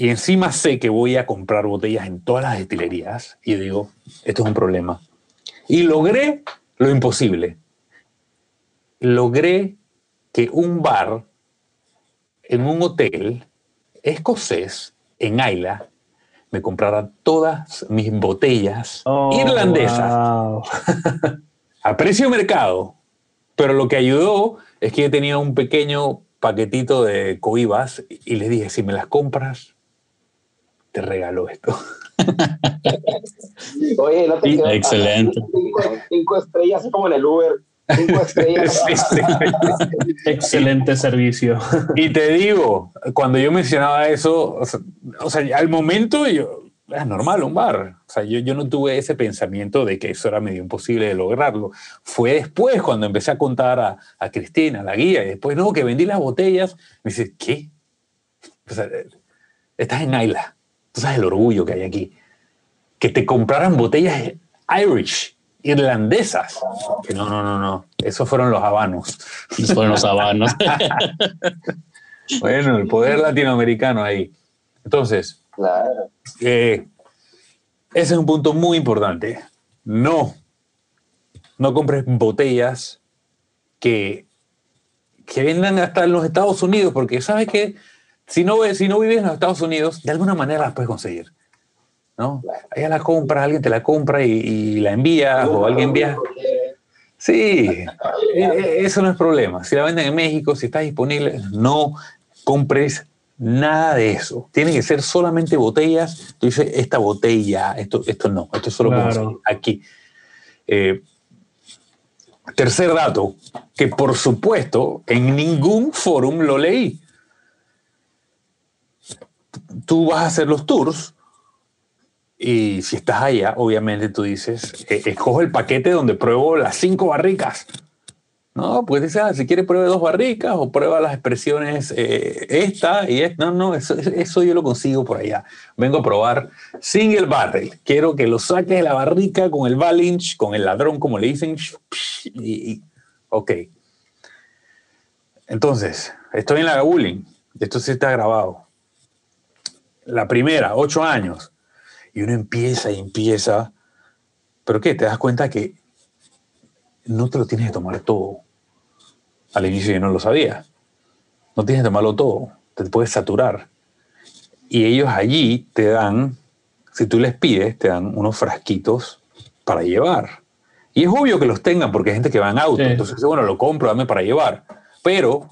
Y encima sé que voy a comprar botellas en todas las destilerías. Y digo, esto es un problema. Y logré lo imposible. Logré que un bar en un hotel escocés en Ayla me comprara todas mis botellas Oh, irlandesas wow. a precio mercado. Pero lo que ayudó es que yo tenía un pequeño paquetito de coibas y les dije, si me las compras, te regalo esto. Oye, no te Sí, quedas- excelente. Cinco, cinco estrellas, así como en el Uber. Cinco estrellas. Sí, sí. Excelente servicio. Y te digo, cuando yo mencionaba eso, o sea, o sea, al momento yo, es normal un bar. O sea, yo, yo no tuve ese pensamiento de que eso era medio imposible de lograrlo. Fue después cuando empecé a contar a, a Cristina, la guía, y después, no, que vendí las botellas. Me dice, ¿qué? O sea, estás en Ayla. Tú sabes el orgullo que hay aquí. Que te compraran botellas Irish, irlandesas. Que no, no, no, no. Esos fueron los habanos. Esos fueron los habanos. Bueno, el poder latinoamericano ahí. Entonces, Claro. eh, ese es un punto muy importante. No, no compres botellas que, que vendan hasta en los Estados Unidos, porque sabes que si no, si no vives en los Estados Unidos, de alguna manera las puedes conseguir. ¿no? Allá la compras, alguien te la compra y, y la envías o alguien envía. Sí, eh, eh, eso no es problema. Si la venden en México, si está disponible, no compres nada de eso. Tienen que ser solamente botellas. Tú dices, esta botella, esto, esto no, esto solo Claro. conseguir aquí. Eh, tercer dato, que por supuesto en ningún fórum lo leí. Tú vas a hacer los tours y si estás allá, obviamente tú dices, eh, escojo el paquete donde pruebo las cinco barricas. No, pues dices, ah, si quieres pruebe dos barricas o prueba las expresiones eh, esta y esta. No, no, eso, yo lo consigo por allá. Vengo a probar single barrel. Quiero que lo saques de la barrica con el balinch, con el ladrón, como le dicen. Y- ok. Entonces, estoy en la Gabulin. Esto sí está grabado. La primera, ocho años. Y uno empieza y empieza. ¿Pero qué? Te das cuenta que no te lo tienes que tomar todo. Al inicio yo no lo sabía. No tienes que tomarlo todo. Te puedes saturar. Y ellos allí te dan, si tú les pides, te dan unos frasquitos para llevar. Y es obvio que los tengan porque hay gente que va en auto. Sí. Entonces, bueno, lo compro, dame para llevar. Pero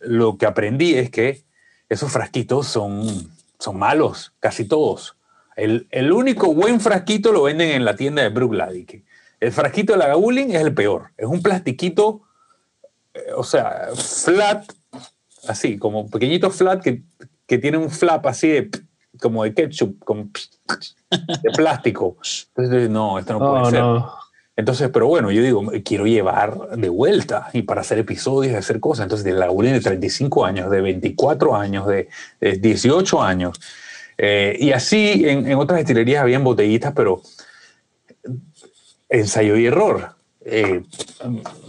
lo que aprendí es que esos frasquitos son, son malos, casi todos. El, el único buen frasquito lo venden en la tienda de Brooklady. que El frasquito de la Gabulin es el peor. Es un plastiquito, eh, o sea, flat, así, como pequeñito flat que, que tiene un flap así de, como de ketchup, como de plástico. Entonces, no, esto no puede Oh, ser. no. Entonces, pero bueno, yo digo, quiero llevar de vuelta y para hacer episodios, hacer cosas. Entonces, de la Gabulin de 35 años, de 24 años, de, de 18 años. Eh, y así en, otras destilerías habían botellitas, pero ensayo y error. Eh,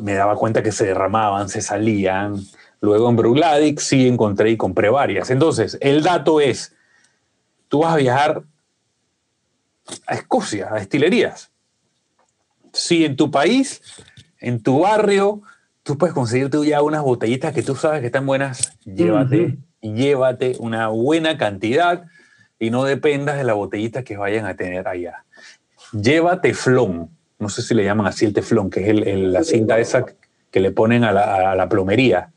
me daba cuenta que se derramaban, se salían. Luego en Brugladic sí encontré y compré varias. Entonces, el dato es, tú vas a viajar a Escocia, a destilerías. Si en tu país, en tu barrio, tú puedes conseguirte ya unas botellitas que tú sabes que están buenas, llévate, llévate una buena cantidad y no dependas de la botellita que vayan a tener allá. Lleva teflón, no sé si le llaman así el teflón, que es el- el- la cinta esa que le ponen a la, a la plomería,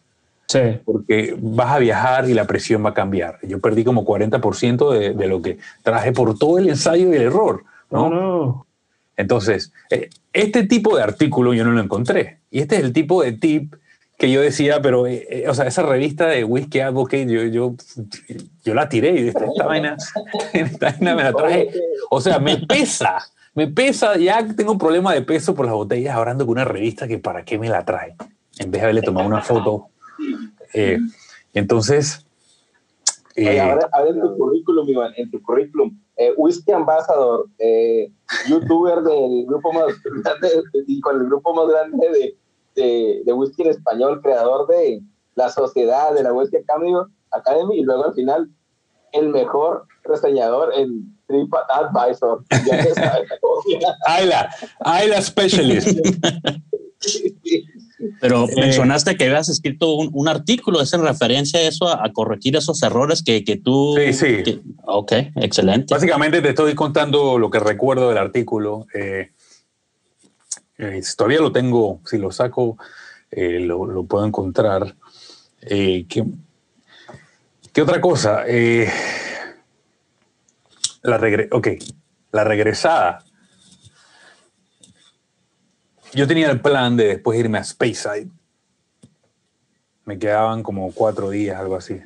Sí. porque vas a viajar y la presión va a cambiar. Yo perdí como 40% de, de lo que traje por todo el ensayo y el error. ¿no? No, no. Entonces, eh, este tipo de artículo yo no lo encontré. Y este es el tipo de tip que yo decía, pero, eh, eh, o sea, esa revista de Whiskey Advocate, yo, yo, yo la tiré y dije, esta vaina, esta vaina me la traje. O sea, me pesa, me pesa, ya tengo un problema de peso por las botellas, ahora ando con una revista que para qué me la trae, en vez de haberle tomado una foto. Eh, entonces, eh, Oye, ahora, ahora en tu currículum, Iván, en tu currículum, eh, Whisky Ambassador, eh, youtuber del grupo más grande, y con el grupo más grande de, de, de whisky en español, creador de la sociedad de la Whisky Academy, Academy y luego al final el mejor reseñador en TripAdvisor. Ayla, Ayla Specialist. Pero Eh, mencionaste que habías escrito un, un artículo, ¿es en referencia a eso, a, a corregir esos errores que, que tú... Sí, sí. que- ok, excelente. Básicamente te estoy contando lo que recuerdo del artículo. Eh, eh, todavía lo tengo, si lo saco, eh, lo, lo puedo encontrar. ¿qué, qué otra cosa? La, regre ok, la regresada. Yo tenía el plan de después irme a Speyside. Me quedaban como cuatro días, algo así.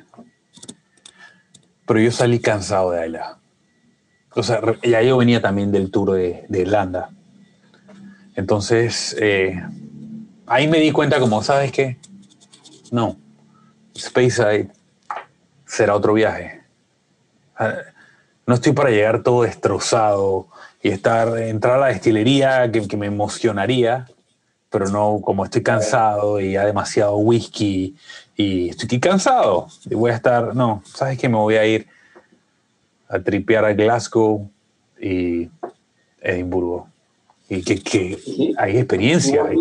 Pero yo salí cansado de allá. O sea, ya yo venía también del tour de, de Irlanda. Entonces, eh, ahí me di cuenta como, ¿sabes qué? No, Speyside será otro viaje. Ah, No estoy para llegar todo destrozado y estar, entrar a la destilería que, que me emocionaría, pero no, como estoy cansado y ya demasiado whisky y estoy aquí cansado y voy a estar, no, ¿sabes qué? Me voy a ir a tripear a Glasgow y Edimburgo. Y que, que Sí. hay ¿Sí experiencia. ahí.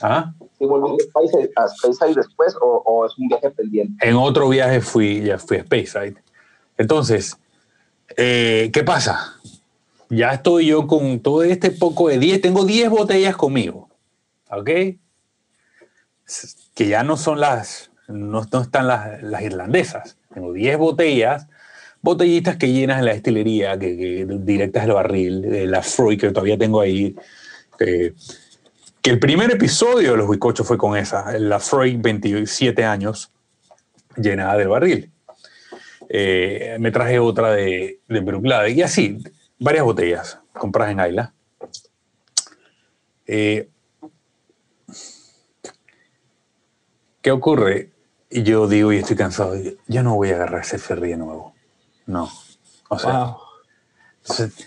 ¿Ah? ¿Sí volviste a Speyside- a Speyside después o, o es un viaje pendiente? En otro viaje fui, ya fui a Speyside. Entonces, eh, ¿qué pasa? Ya estoy yo con todo este poco de 10, tengo 10 botellas conmigo, ¿ok? Que ya no son las, no, están las, irlandesas. Tengo 10 botellas, botellitas que llenas en la destilería, que, directas del barril, de la Freud que todavía tengo ahí. que- el primer episodio de los Huicochos fue con esa, la Freud 27 años, llenada del barril. Eh, me traje otra de, de Bruichladdich y así, varias botellas compradas en Ayla. Eh, ¿Qué ocurre? Y yo digo, y estoy cansado, yo no voy a agarrar ese ferry de nuevo. No. O sea, Wow. entonces,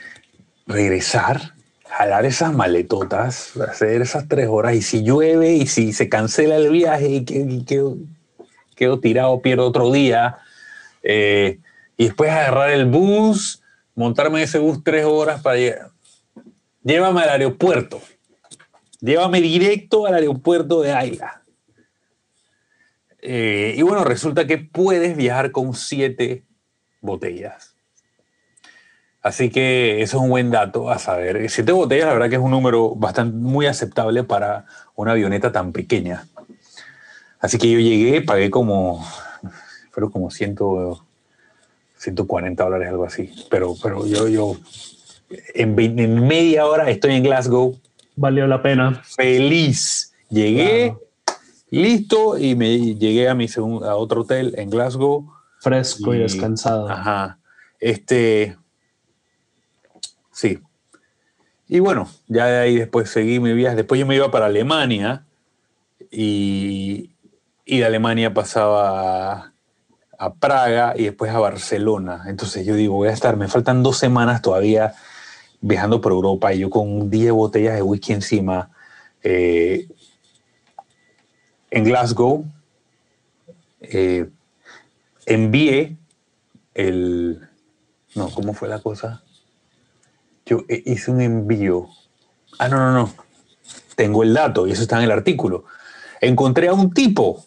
regresar, jalar esas maletotas, hacer esas tres horas, y si llueve y si se cancela el viaje y quedo, quedo tirado, pierdo otro día, eh, y después agarrar el bus, montarme en ese bus tres horas para llegar. Llévame al aeropuerto, llévame directo al aeropuerto de Ayla. Eh, y bueno, resulta que puedes viajar con siete botellas. Así que eso es un buen dato a saber. Siete botellas, la verdad que es un número bastante muy aceptable para una avioneta tan pequeña. Así que yo llegué, pagué como, fueron como 100, 140 dólares, algo así. Pero, pero yo, yo en, media hora estoy en Glasgow, Valió la pena. feliz. Llegué, Claro. listo, y me llegué a mi segun- a otro hotel en Glasgow. Fresco y, Y- descansado. Ajá. Este. Sí. Y bueno, ya de ahí después seguí mi viaje. Después yo me iba para Alemania y, y de Alemania pasaba a, Praga y después a Barcelona. Entonces yo digo, voy a estar, me faltan dos semanas todavía viajando por Europa y yo con 10 botellas de whisky encima eh, en Glasgow. eh, envié el... No, ¿cómo fue la cosa? Yo eh, hice un envío. Ah, no, no, no. Tengo el dato y eso está en el artículo. Encontré a un tipo,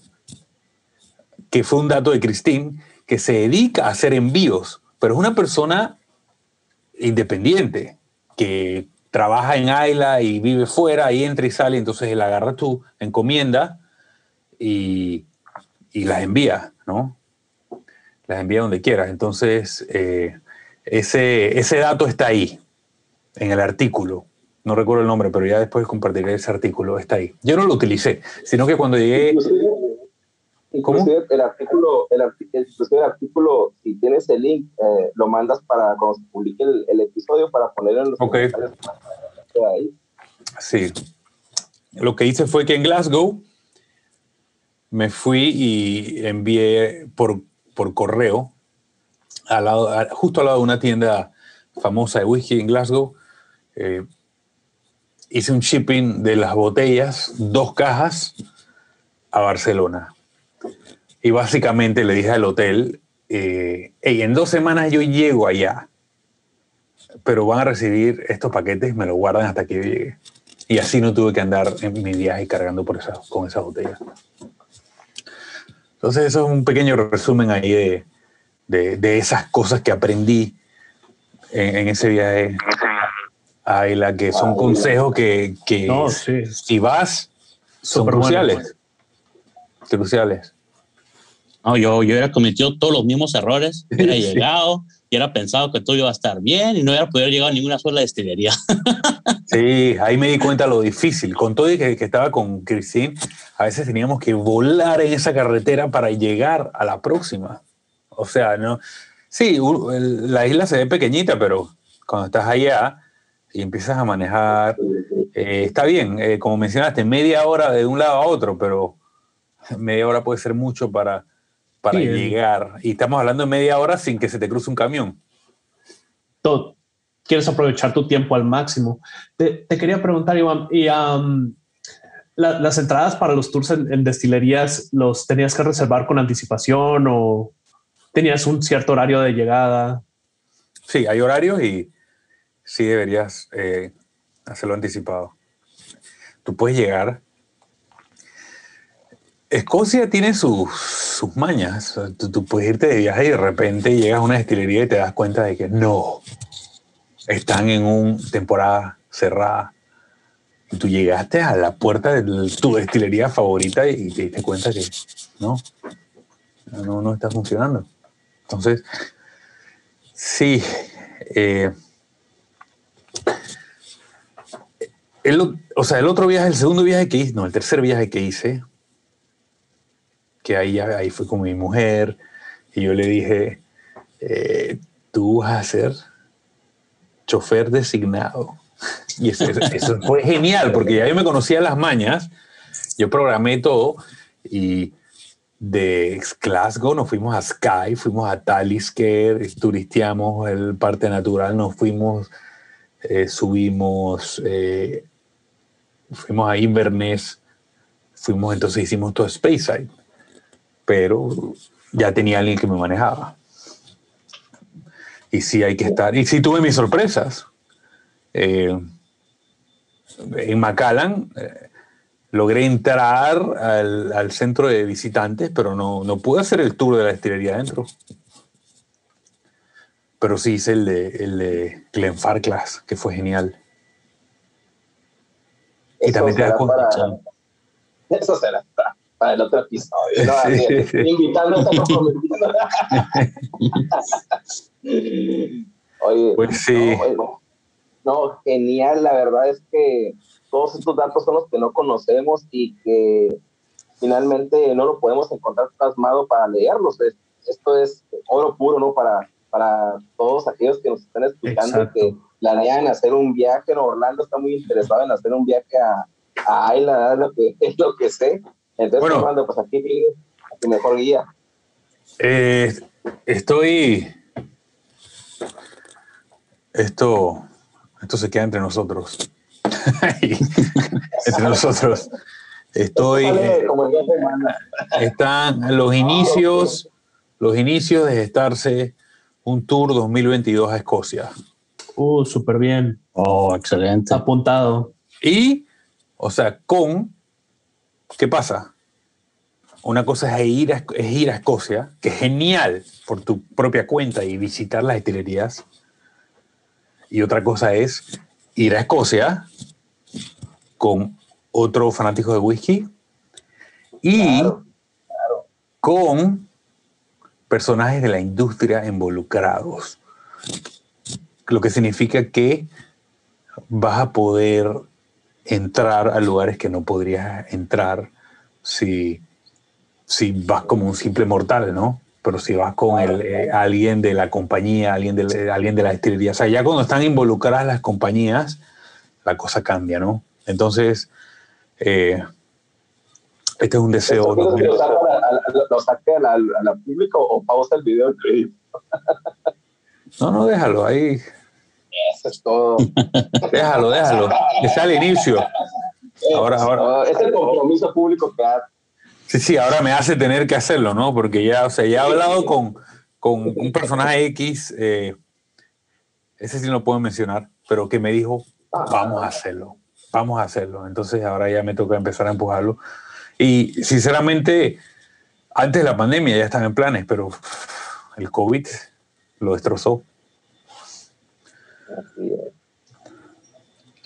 que fue un dato de Christine, que se dedica a hacer envíos, pero es una persona independiente que trabaja en Ayla y vive fuera y entra y sale, entonces él agarra tu encomienda y, y las envía, ¿no? Las envía donde quieras. Entonces, eh, ese, ese dato está ahí, en el artículo. No recuerdo el nombre, pero ya después compartiré ese artículo, está ahí. Yo no lo utilicé, sino que cuando llegué... El artículo, el, el artículo, si tienes el link, eh, lo mandas para cuando se publique el, el episodio para poner en los okay. ahí. Sí. Lo que hice fue que en Glasgow me fui y envié por, por correo, al lado, justo al lado de una tienda famosa de whisky en Glasgow, eh, hice un shipping de las botellas, dos cajas, a Barcelona. Y básicamente le dije al hotel, eh, en dos semanas yo llego allá, pero van a recibir estos paquetes, me lo guardan hasta que yo llegue. Y así no tuve que andar en mi viaje cargando por esa, con esas botellas. Entonces eso es un pequeño resumen ahí de, de, de esas cosas que aprendí en, en, ese viaje a la que son consejos que, que No, sí. si vas son Súper bueno. cruciales. No, yo, yo hubiera cometido todos los mismos errores, hubiera Sí. llegado y hubiera pensado que todo iba a estar bien y no hubiera podido llegar a ninguna sola destilería. Sí, ahí me di cuenta lo difícil. Con todo y que, que estaba con Christine, a veces teníamos que volar en esa carretera para llegar a la próxima. O sea, no. Sí, la isla se ve pequeñita, pero cuando estás allá y empiezas a manejar, eh, está bien. eh, como mencionaste, media hora de un lado a otro, pero media hora puede ser mucho para, para Sí, llegar. Y estamos hablando de media hora sin que se te cruce un camión. todo- quieres aprovechar tu tiempo al máximo. Te, te quería preguntar, Iván, y um, la- las entradas para los tours en, en destilerías, ¿los tenías que reservar con anticipación o tenías un cierto horario de llegada? Sí, hay horarios y sí deberías eh, hacerlo anticipado. Tú puedes llegar. Escocia tiene sus, sus mañas. Tú, tú puedes irte de viaje y de repente llegas a una destilería y te das cuenta de que no, están en una temporada cerrada. Y tú llegaste a la puerta de tu destilería favorita y te diste cuenta que no, no, no está funcionando. Entonces, sí, eh, el, o sea, el otro viaje, el segundo viaje que hice, no, el tercer viaje que hice, que ahí, ahí fue con mi mujer, y yo le dije, eh, tú vas a ser chofer designado. Y eso, eso- fue genial, porque ya yo me conocía las mañas, yo programé todo, y de Glasgow nos fuimos a Skye, fuimos a Talisker, turisteamos el parque natural, nos fuimos, eh, subimos, eh, fuimos a Inverness, fuimos, entonces hicimos todo Speyside, pero ya tenía alguien que me manejaba. Y sí hay que estar, y sí tuve mis sorpresas. Eh, en Macallan, eh, logré entrar al, al centro de visitantes, pero no, no pude hacer el tour de la destilería adentro. Pero sí hice el de, el de Glenfarclas, que fue genial. Y también te das cuenta. para, eso será para, para el otro episodio. ¿no? Sí, sí. Invitando a comprometiendo. Oye, Pues sí. no, oye, no. No, genial. La verdad es que todos estos datos son los que no conocemos y que finalmente no lo podemos encontrar plasmado para leerlos. Es- Esto es oro puro, ¿no? Para, para todos aquellos que nos están escuchando Exacto. que planean hacer un viaje. En Orlando está muy interesado en hacer un viaje a, a Isla, es lo que, es lo que sé. Entonces, Bueno. Orlando, pues aquí tienes a tu mejor guía. Eh, estoy. Esto, esto se queda entre nosotros. entre nosotros. Estoy. Eh, están los inicios, los inicios de gestarse un tour 2022 a Escocia. Uh, súper bien. Oh, excelente. Apuntado. Y, o sea, con. ¿Qué pasa? una cosa es ir, a, es ir a Escocia, que es genial por tu propia cuenta y visitar las destilerías. Y otra cosa es ir a Escocia con otro fanático de whisky y con personajes de la industria involucrados. Lo que significa que vas a poder entrar a lugares que no podrías entrar si, si vas como un simple mortal, ¿no? Pero si vas con el, eh, alguien de la compañía, alguien de, alguien de la destilería, o sea, ya cuando están involucradas las compañías, la cosa cambia, ¿no? Entonces, eh, este es un deseo. ¿Lo, saque a la, a la público o pausa el video? no, no, déjalo ahí. Eso es todo. déjalo, déjalo. Sea al inicio. Ahora, ahora. Es el compromiso público que. Sí, sí, ahora me hace tener que hacerlo, ¿no? Porque ya, o sea, ya he hablado con, con un personaje X, eh, ese sí no lo puedo mencionar, pero que me dijo, vamos a hacerlo, vamos a hacerlo. Entonces ahora ya me toca empezar a empujarlo. Y sinceramente, antes de la pandemia ya están en planes, pero el COVID lo destrozó.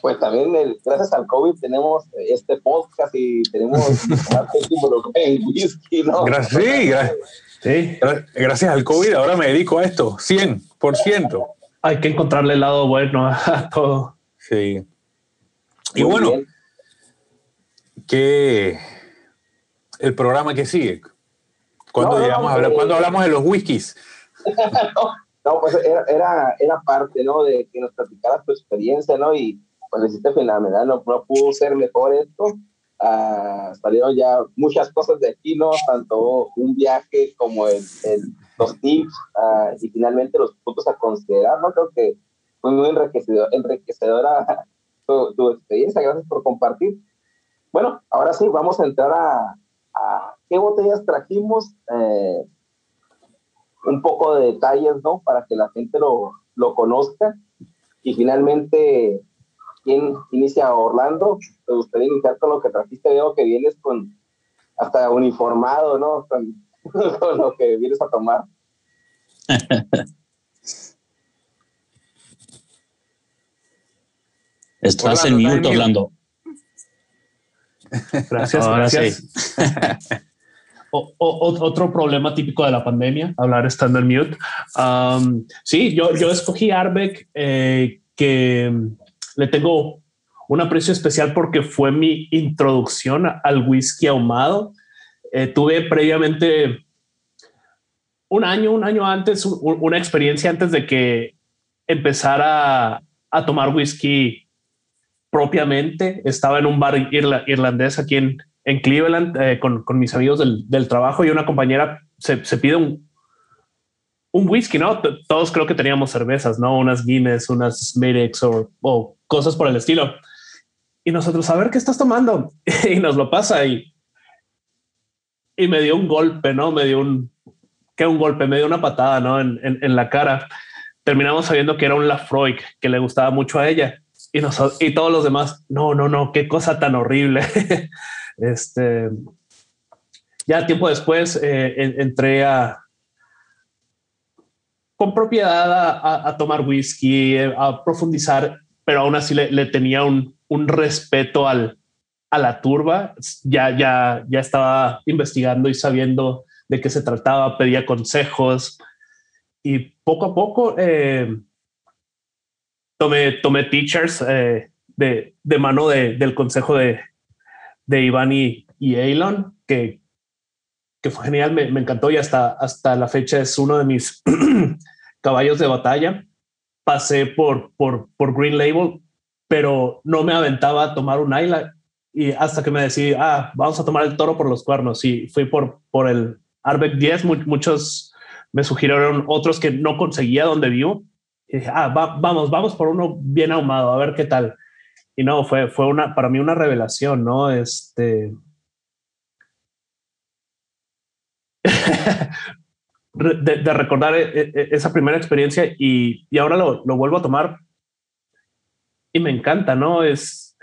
Pues también gracias al COVID tenemos este podcast y tenemos en whisky, ¿no? Gracias, sí, sí. gracias al COVID ahora me dedico a esto, 100%. Hay que encontrarle el lado bueno a todo. Sí. Y bueno, que el programa que sigue. ¿Cuándo, llegamos a hablar, ¿cuándo hablamos de los whiskies? no, pues era, era, parte, ¿no? De que nos platicaras tu experiencia, ¿no? Y pues lo hiciste fenomenal, no, no pudo ser mejor esto. Uh, salieron ya muchas cosas de aquí, ¿no? Tanto un viaje como el, los tips uh, y finalmente los puntos a considerar, ¿no? Creo que fue muy enriquecedor, enriquecedora tu, tu, experiencia, gracias por compartir. Bueno, ahora sí, vamos a entrar a, a qué botellas trajimos, eh, un poco de detalles, ¿no? Para que la gente lo, lo conozca. Y finalmente, ¿quién inicia Orlando? ¿Te gustaría iniciar con lo que trajiste? Veo que vienes con hasta uniformado, ¿no? Con, con lo que vienes a tomar. Estás en mute, Orlando. Gracias, gracias. otro problema típico de la pandemia, hablar estando en mute. sí, yo, yo escogí Arbeck, eh, que le tengo un aprecio especial porque fue mi introducción al whisky ahumado. Eh, tuve previamente un año, un año antes, una experiencia antes de que empezara a tomar whisky propiamente. Estaba en un bar irlandés aquí en, en Cleveland eh, con, con, mis amigos del, del, trabajo y una compañera se, se pide un, un whisky, ¿no? Todos creo que teníamos cervezas, ¿no? Unas Guinness, unas Smirix o, o, cosas por el estilo. Y nosotros, a ver qué estás tomando. y nos lo pasa y, y me dio un golpe, ¿no? Me dio un, que un golpe, me dio una patada, ¿no? En, en, en la cara. Terminamos sabiendo que era un Lafroig que le gustaba mucho a ella y, nosotros, y todos los demás, no, no, no, qué cosa tan horrible. este, ya tiempo después eh, entré a con propiedad a, a, tomar whisky, eh, a profundizar, pero aún así le, le tenía un, un, respeto al, a la turba. Ya, ya, ya estaba investigando y sabiendo de qué se trataba, pedía consejos y poco a poco eh, tomé, tomé teachers eh, de, de, mano de, del consejo de, de Iván y, y Elon, que, que fue genial, me, me, encantó y hasta, hasta la fecha es uno de mis caballos de batalla. Pasé por, por, por Green Label, pero no me aventaba a tomar un Isla y hasta que me decidí, ah, vamos a tomar el toro por los cuernos y fui por, por el Arbeck 10. Muchos me sugirieron otros que no conseguía donde vivo dije, ah, vamos, vamos por uno bien ahumado, a ver qué tal. Y no, fue, fue una, para mí una revelación, ¿no? Este. de, recordar e, e, e, esa primera experiencia y, y ahora lo, lo, vuelvo a tomar y me encanta, ¿no? Es.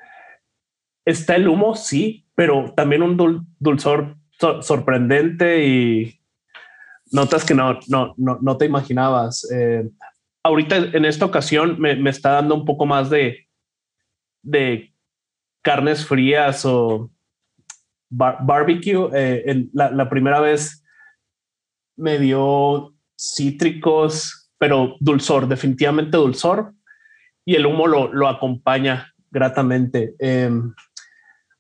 Está el humo, sí, pero también un dulzor sorprendente y notas que no, no, no, no te imaginabas. Eh, ahorita en esta ocasión me, me, está dando un poco más de, de carnes frías o barbecue. Eh, la, la, primera vez me dio cítricos, pero dulzor, definitivamente dulzor. Y el humo lo, lo acompaña gratamente. Eh,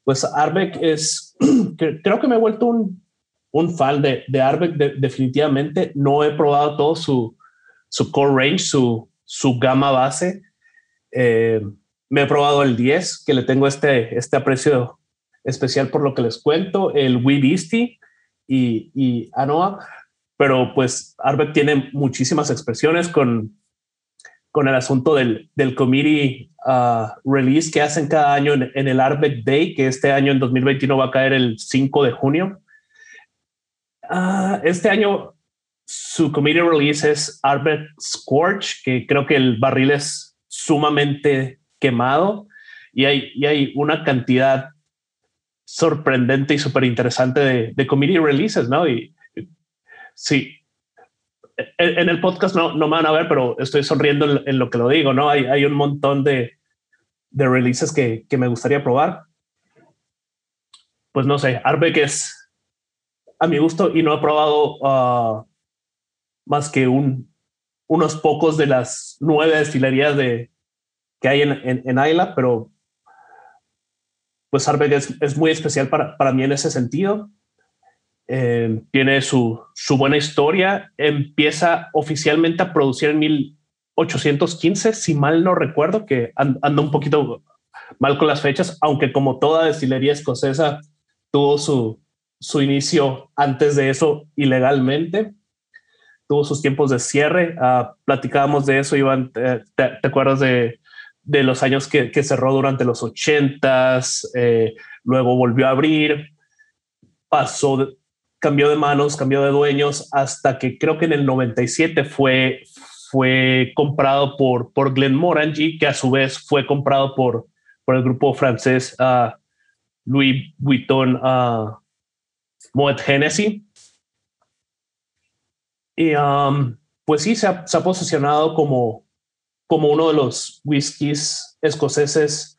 pues Arbeck es, creo que me he vuelto un, un fan de, de Arbeck definitivamente. No he probado todo su, su core range, su, su gama base. Eh, me he probado el 10, que le tengo este, este aprecio especial por lo que les cuento, el Webeastie y, y Anoa, pero pues Arbeck tiene muchísimas expresiones con, con el asunto del, del committee uh, release que hacen cada año en, el Arbeck Day, que este año en 2021 va a caer el 5 de junio. Uh, este año su committee release es Arbeck Scorch, que creo que el barril es sumamente quemado y hay, y hay una cantidad sorprendente y súper interesante de, de committee releases, ¿no? Y sí, en el podcast no, no me van a ver, pero estoy sonriendo en, lo que lo digo, ¿no? Hay, hay un montón de, de releases que, que, me gustaría probar. Pues no sé, Arbeck es a mi gusto y no he probado uh, más que un, unos pocos de las nueve destilerías de, que hay en, en, en Ayla, pero pues Arbeck es, es muy especial para, para mí en ese sentido. Eh, tiene su, su, buena historia, empieza oficialmente a producir en 1815, si mal no recuerdo, que anda un poquito mal con las fechas, aunque como toda destilería escocesa tuvo su, su inicio antes de eso ilegalmente, tuvo sus tiempos de cierre, uh, platicábamos de eso, Iván, ¿te, te, acuerdas de, de, los años que, que, cerró durante los ochentas, eh, luego volvió a abrir, pasó cambió de manos, cambió de dueños, hasta que creo que en el 97 fue, fue comprado por, por Glenmorangie, que a su vez fue comprado por, por el grupo francés uh, Louis Vuitton uh, Moet Hennessy. Y um, pues sí, se ha, posicionado como, como uno de los whiskies escoceses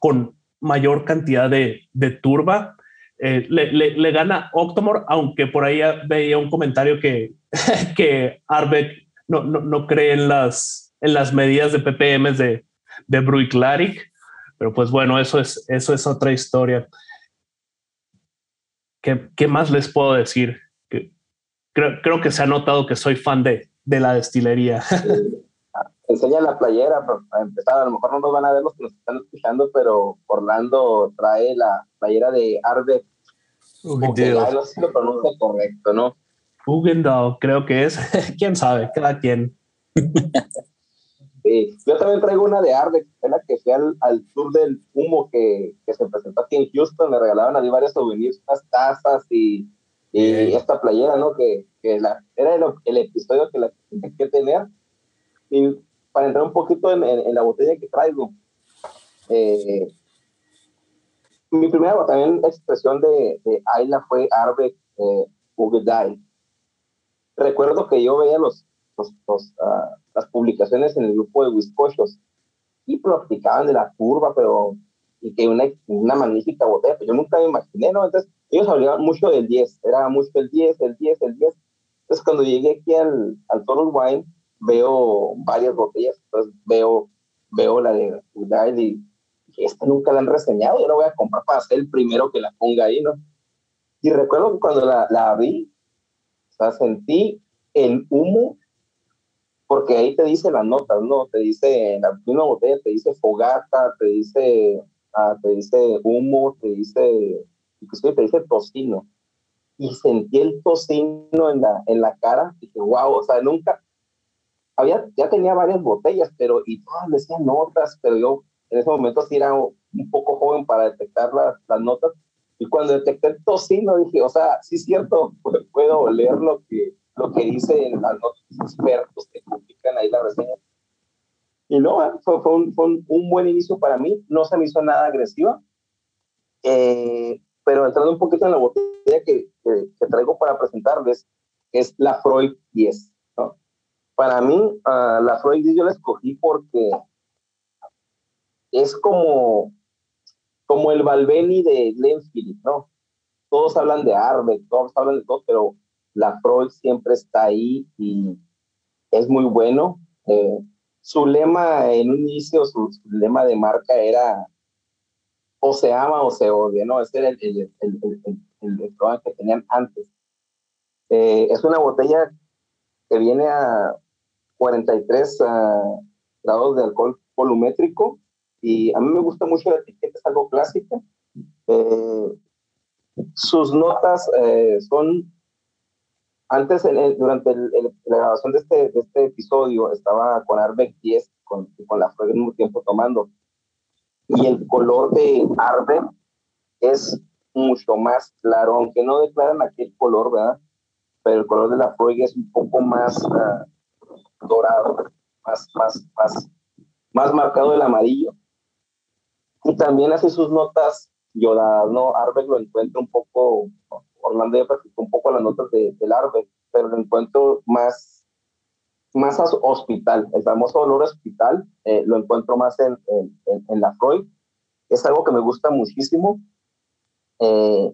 con mayor cantidad de, de turba. Eh, le, le, le, gana Octomore, aunque por ahí veía un comentario que, que Arbeck no, no, no, cree en las, en las medidas de ppm de, de Bruichladdich, pero pues bueno, eso es, eso es otra historia. ¿Qué, ¿Qué, más les puedo decir? Que, creo, creo, que se ha notado que soy fan de, de la destilería. Enseña la playera, para empezar, a lo mejor no nos van a ver los que nos están escuchando, pero Orlando trae la playera de Arbeck Ugendale. No sé si lo pronuncia correcto, ¿no? Ugendal, creo que es. ¿Quién sabe? Cada quien. Sí. Yo también traigo una de Arbeck, fue la que fui al, al tour del humo que, que, se presentó aquí en Houston. Me regalaban ahí varios souvenirs, unas tazas y, y esta playera, ¿no? Que, que la, era el, el, episodio que la tenía que tener. Y para entrar un poquito en, en, en la botella que traigo, eh, mi primera también expresión de, de Ayla fue Arbeck eh, Recuerdo que yo veía los, los, los uh, las publicaciones en el grupo de Wiscochos y platicaban de la curva, pero y que una, una magnífica botella, pero yo nunca me imaginé, ¿no? Entonces, ellos hablaban mucho del 10, era mucho el 10, el 10, el 10. Entonces, cuando llegué aquí al, al Total Wine, veo varias botellas, entonces veo, veo la de Uday y esta nunca la han reseñado, yo la voy a comprar para ser el primero que la ponga ahí, ¿no? Y recuerdo que cuando la, la vi, o sea, sentí el humo, porque ahí te dice las notas, ¿no? Te dice, en la primera botella te dice fogata, te dice, ah, te dice humo, te dice, inclusive te dice tocino. Y sentí el tocino en la, en la cara, y dije, wow, o sea, nunca, había, ya tenía varias botellas, pero, y todas decían notas, pero yo en ese momento sí era un poco joven para detectar las, las notas. Y cuando detecté el tocino, dije, o sea, sí es cierto, puedo leer lo que, lo que dicen las notas expertos que publican ahí la reseña. Y no, ¿eh? fue, fue, un, fue un, un, buen inicio para mí, no se me hizo nada agresiva. Eh, pero entrando un poquito en la botella que, que, traigo para presentarles, es la Freud 10. Para mí, uh, la Freud 10 yo la escogí porque es como, como el Balbeni de Glenn Phillips, ¿no? Todos hablan de Arbeck, todos hablan de todo, pero la Freud siempre está ahí y es muy bueno. Eh, su lema en un inicio, su, lema de marca era o se ama o se odia, ¿no? Ese era el, el, el, el que tenían antes. Eh, es una botella que viene a 43 uh, grados de alcohol volumétrico y a mí me gusta mucho la etiqueta, es algo clásica. Eh, sus notas eh, son antes, durante la grabación de este, de este episodio, estaba con Arbeck 10, con, con la Freud al mismo tiempo tomando. Y el color de Arbeck es mucho más claro, aunque no declaran aquel color, ¿verdad? Pero el color de la Freud es un poco más uh, dorado, más, más, más, más marcado del amarillo. Y también hace sus notas yodadas, ¿no? Arbeck lo encuentra un poco Orlando ya practicó un poco las notas de, del Arbe, pero lo encuentro más, más hospital, el famoso olor hospital, eh, lo encuentro más en, en, en, la Freud. Es algo que me gusta muchísimo. Eh,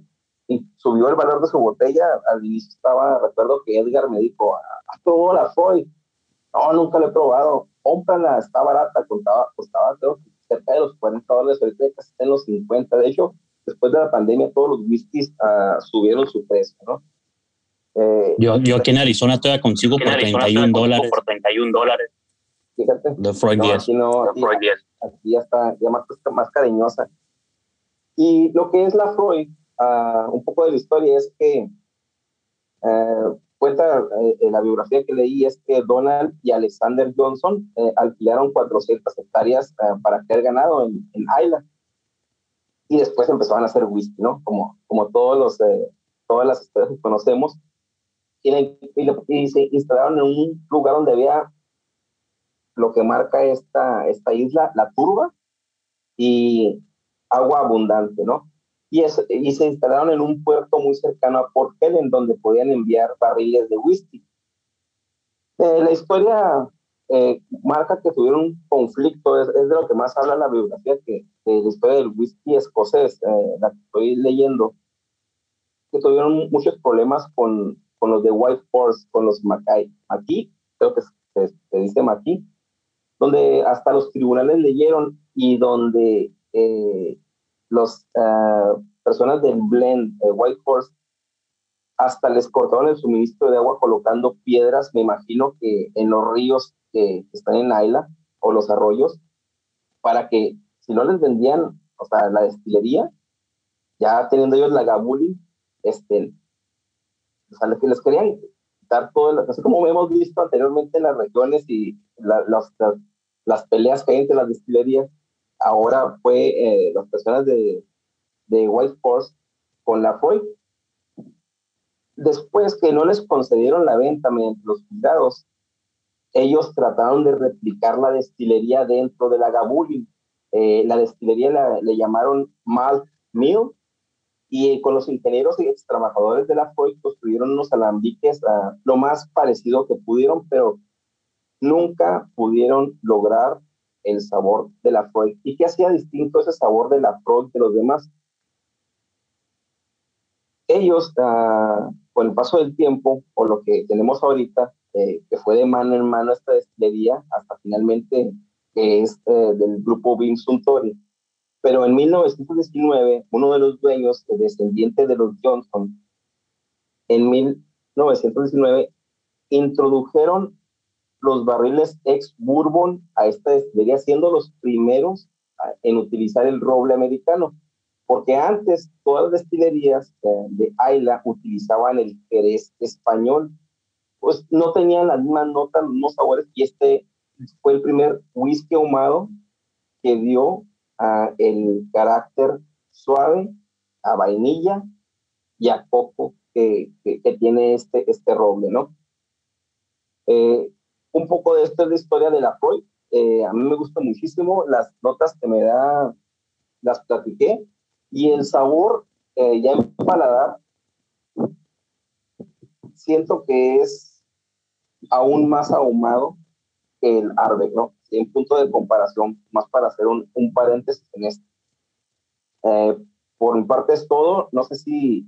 y subió el valor de su botella. Al inicio estaba, recuerdo que Edgar me dijo, a ah, todo la Freud. No, nunca lo he probado. Cómprala, está barata, costaba, costaba creo cerca de los 40 dólares, ahorita casi está en los 50. De hecho, después de la pandemia todos los whiskies uh, subieron su precio, ¿no? Eh, yo, yo aquí en Arizona todavía consigo por 31 dólares. Por 31 dólares. Fíjate. De Freud 10. Aquí, no, aquí, aquí, ya está, ya más, más cariñosa. Y lo que es la Freud, uh, un poco de la historia es que uh, cuenta en la biografía que leí es que Donald y Alexander Johnson alquilaron 400 hectáreas para crear ganado en, en Isla y después empezaban a hacer whisky, ¿no? Como, como todos los, eh, todas las historias que conocemos. Y, y, se instalaron en un lugar donde había lo que marca esta, esta isla, la turba, y agua abundante, ¿no? Y, es, y se instalaron en un puerto muy cercano a Port Helen, donde podían enviar barriles de whisky. Eh, la historia eh, marca que tuvieron un conflicto, es, es, de lo que más habla la biografía, que, de la historia del whisky escocés, eh, la que estoy leyendo, que tuvieron muchos problemas con, con los de White Horse, con los Mackay. Aquí, creo que se, se dice Mackay, donde hasta los tribunales leyeron y donde eh, los personas del blend White Horse hasta les cortaron el suministro de agua colocando piedras, me imagino que en los ríos que, están en Naila o los arroyos, para que si no les vendían, o sea, la destilería, ya teniendo ellos la gabuli, este, o sea, les querían dar todo, así como hemos visto anteriormente en las regiones y las, las, peleas que hay entre las destilerías, ahora fue eh, las personas de, de White Force con la FOI. Después que no les concedieron la venta mediante los juzgados, ellos trataron de replicar la destilería dentro de la Gabuli. Eh, la destilería le llamaron Malt Mill y con los ingenieros y trabajadores de la Freud construyeron unos alambiques uh, lo más parecido que pudieron, pero nunca pudieron lograr el sabor de la Freud. ¿Y qué hacía distinto ese sabor de la Freud de los demás? Ellos, uh, con el paso del tiempo, o lo que tenemos ahorita, eh, que fue de mano en mano esta destilería hasta finalmente que es eh, del grupo Bim Suntory. Pero en 1919, uno de los dueños, el descendiente de los Johnson, en 1919 introdujeron los barriles ex bourbon a esta destilería, siendo los primeros en utilizar el roble americano, porque antes todas las destilerías eh, de Ayla utilizaban el jerez español, pues no tenían las mismas notas, los mismos sabores, y este fue el primer whisky ahumado que dio a el carácter suave, a vainilla y a coco que, que, tiene este, este roble, ¿no? Eh, un poco de esto es la historia de la Freud. Eh, a mí me gusta muchísimo las notas que me da, las platiqué y el sabor eh, ya en paladar, siento que es aún más ahumado que el Arbe, ¿no? En punto de comparación, más para hacer un, un paréntesis en esto. Eh, por mi parte es todo. No sé si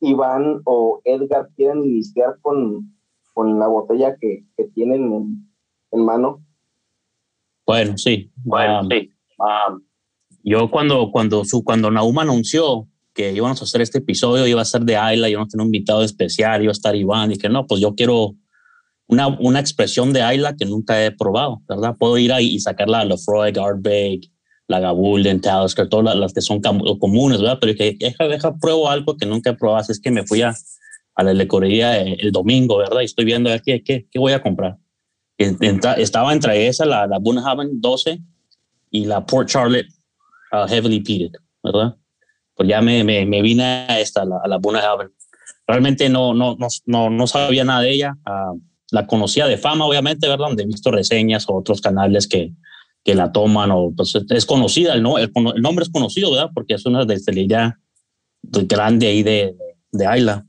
Iván o Edgar quieren iniciar con, con la botella que, que tienen en, en, mano. Bueno, sí. Bueno, um, sí. Um, yo cuando, cuando, su, cuando Nauma anunció que íbamos a hacer este episodio, iba a ser de Ayla, íbamos a tener un invitado especial, iba a estar Iván, y que no, pues yo quiero una, una expresión de Ayla que nunca he probado, ¿verdad? Puedo ir ahí y sacarla a Lefroy, Ardbeg, la Gabulden, Talisker, todas las, que son comunes, ¿verdad? Pero que deja, deja, pruebo algo que nunca he probado, así es que me fui a, a la lecorería el, domingo, ¿verdad? Y estoy viendo a qué, qué, qué voy a comprar. estaba entre esa, la, la Bunhaven 12 y la Port Charlotte uh, Heavily Peated, ¿verdad? pues ya me, me, me vine a esta, a la, a la Haven. Realmente no, no, no, no, sabía nada de ella. Uh, la conocía de fama, obviamente, ¿verdad? Donde he visto reseñas o otros canales que, que la toman, o pues es conocida, el, ¿no? el, nombre es conocido, ¿verdad? Porque es una destilería grande ahí de, de Ayla.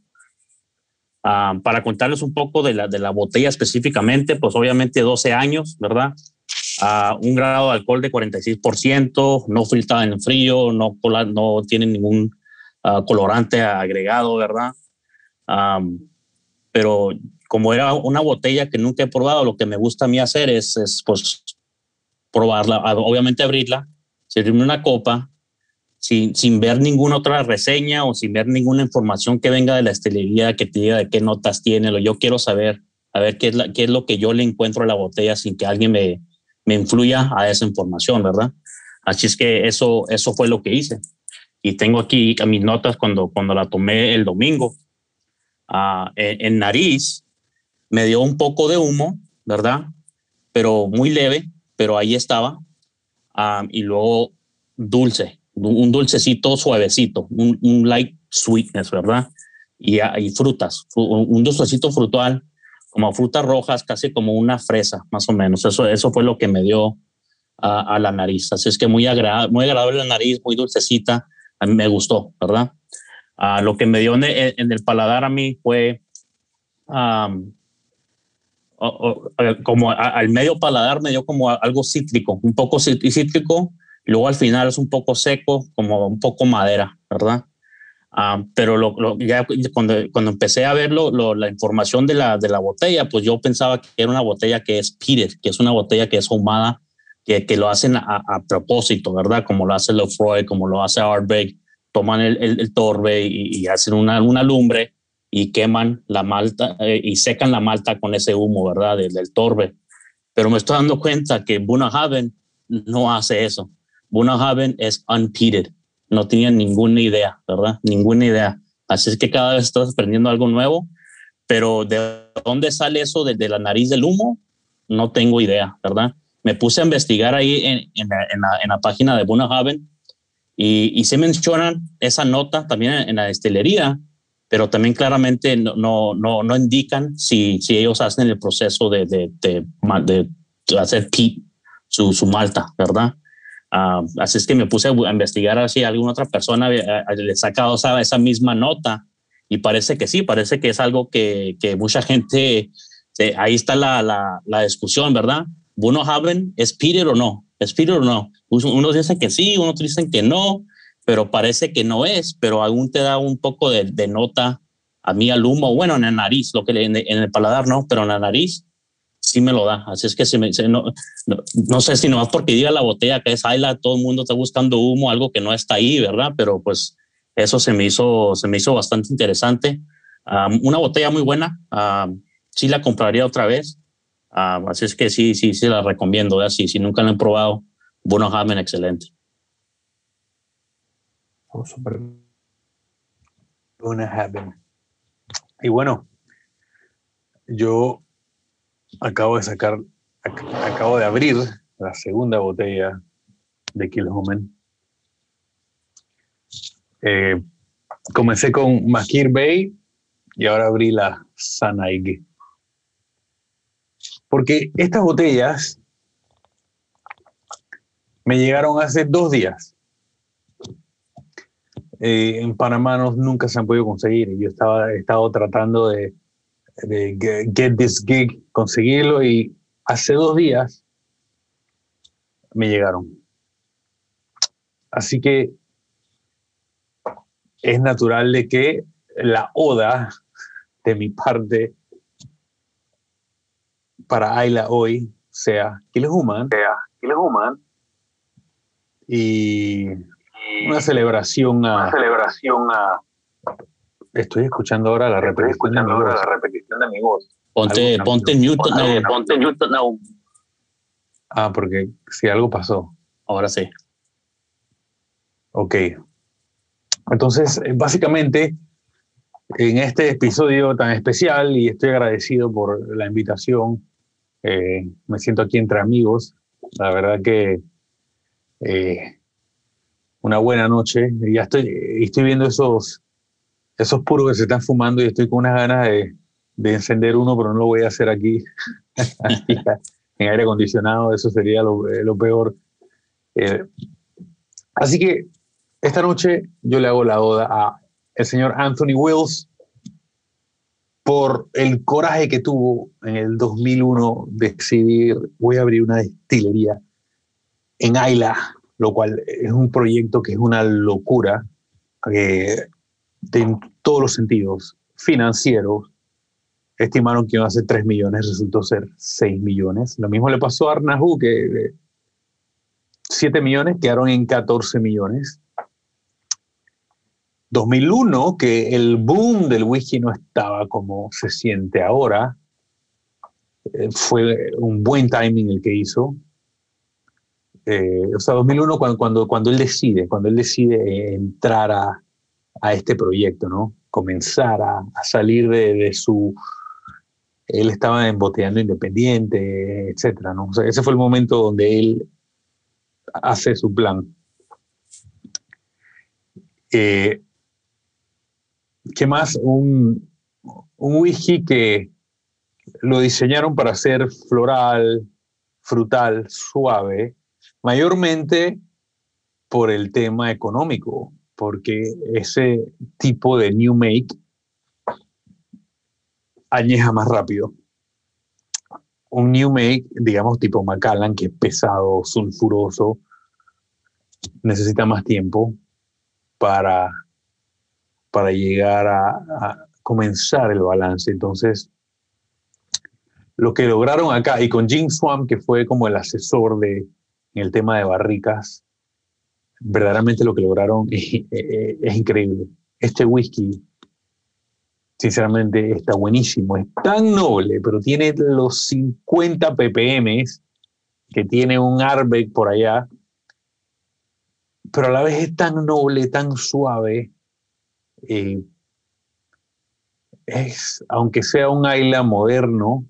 Uh, para contarles un poco de la, de la botella específicamente, pues obviamente 12 años, ¿verdad? a un grado de alcohol de 46%, no filtrada en frío, no, no tiene ningún ah, colorante agregado, ¿verdad? pero como era una botella que nunca he probado, lo que me gusta a mí hacer es, es pues probarla, obviamente abrirla, servirme una copa, sin, sin, ver ninguna otra reseña o sin ver ninguna información que venga de la estelería que te diga de qué notas tiene. Lo yo quiero saber, a ver qué es, qué es lo que yo le encuentro a la botella sin que alguien me, me influya a esa información, ¿verdad? Así es que eso, eso fue lo que hice. Y tengo aquí mis notas cuando, cuando la tomé el domingo. Uh, en, nariz me dio un poco de humo, ¿verdad? Pero muy leve, pero ahí estaba. Uh, y luego dulce, un dulcecito suavecito, un, un light sweetness, ¿verdad? Y, y frutas, un dulcecito frutal como frutas rojas, casi como una fresa, más o menos. Eso, eso fue lo que me dio a, la nariz. Así es que muy, agradable, muy agradable la nariz, muy dulcecita. A mí me gustó, ¿verdad? Uh, lo que me dio en el, paladar a mí fue como al medio paladar me dio como algo cítrico, un poco cítrico, luego al final es un poco seco, como un poco madera, ¿verdad? Ah, pero lo, ya cuando, cuando empecé a ver la información de la, de la botella, pues yo pensaba que era una botella que es peated, que es una botella que es ahumada, que, que lo hacen a, propósito, ¿verdad? Como lo hace Lefroy, como lo hace Ardbeg, toman el, el, torbe y, hacen una, una, lumbre y queman la malta eh, y secan la malta con ese humo, ¿verdad? Del, del torbe. Pero me estoy dando cuenta que Bunahaven no hace eso. Bunahaven es unpeated no tenía ninguna idea, ¿verdad? Ninguna idea. Así es que cada vez estás aprendiendo algo nuevo, pero ¿de dónde sale eso de, la nariz del humo? No tengo idea, ¿verdad? Me puse a investigar ahí en, la, página de Bunahaven y, y, se mencionan esa nota también en, la destilería, pero también claramente no, no, no, no indican si, si, ellos hacen el proceso de, de, de, hacer su, su malta, ¿verdad? Ah, así es que me puse a investigar si alguna otra persona le sacado esa, esa, misma nota y parece que sí, parece que es algo que, mucha gente, ahí está la, discusión, ¿verdad? ¿Uno Haven es Peter o no? ¿Es o no? Unos dicen que sí, unos dicen que no, pero parece que no es, pero aún te da un poco de, de nota a mí al humo, bueno, en la nariz, lo que en, en el paladar no, pero en la nariz sí me lo da. Así es que si me, no, no, sé si nomás porque diga la botella que es Ayla, todo el mundo está buscando humo, algo que no está ahí, ¿verdad? Pero pues eso se me hizo, se me hizo bastante interesante. una botella muy buena, sí la compraría otra vez. así es que sí, sí, sí la recomiendo. así Si, nunca la han probado, bueno, Hamen, excelente. Oh, Y bueno, yo acabo de sacar, acabo de abrir la segunda botella de Kilhomen. Eh, comencé con Makir Bay y ahora abrí la Sanaig. Porque estas botellas me llegaron hace dos días. eh, en Panamá no, nunca se han podido conseguir. Yo estaba, tratando de, de ge- get this gig, conseguirlo y hace dos días me llegaron. Así que es natural de que la oda de mi parte para Ayla hoy sea Kill Human, sea Kill Human y una celebración a celebración a estoy escuchando ahora la repetición de mi voz. repetición de mi voz. Ponte, ponte cambió. Newton. No, ponte Newton. No. Ah, porque si algo pasó. Ahora sí. Ok. Entonces, eh, básicamente, en este episodio tan especial, y estoy agradecido por la invitación, eh, me siento aquí entre amigos. La verdad que eh, una buena noche. Y Ya estoy, estoy viendo esos, esos puros que se están fumando y estoy con unas ganas de, de encender uno, pero no lo voy a hacer aquí en aire acondicionado. Eso sería lo, eh, lo peor. Eh, así que esta noche yo le hago la oda a el señor Anthony Wills por el coraje que tuvo en el 2001 de decidir voy a abrir una destilería en Ayla, lo cual es un proyecto que es una locura eh, en todos los sentidos financieros. Estimaron que iban a ser 3 millones, resultó ser 6 millones. Lo mismo le pasó a Arnahu, que eh, 7 millones quedaron en 14 millones. 2001, que el boom del whisky no estaba como se siente ahora, eh, fue un buen timing el que hizo. Eh, o sea, 2001 cuando, cuando, cuando él decide, cuando él decide eh, entrar a, a este proyecto, ¿no? Comenzar a, a salir de, de su... Él estaba embotellando independiente, etcétera, ¿no? Ese fue el momento donde él hace su plan. Eh, ¿Qué más? Un, un whisky que lo diseñaron para ser floral, frutal, suave, mayormente por el tema económico, porque ese tipo de new make añeja más rápido. Un new make, digamos tipo Macallan, que es pesado, sulfuroso, necesita más tiempo para, para llegar a, comenzar el balance. Entonces, lo que lograron acá, y con Jim Swam, que fue como el asesor de, en el tema de barricas, verdaderamente lo que lograron es increíble. Este whisky, sinceramente, está buenísimo. Es tan noble, pero tiene los 50 ppm que tiene un Arbeck por allá, pero a la vez es tan noble, tan suave. eh, es, aunque sea un Ayla moderno,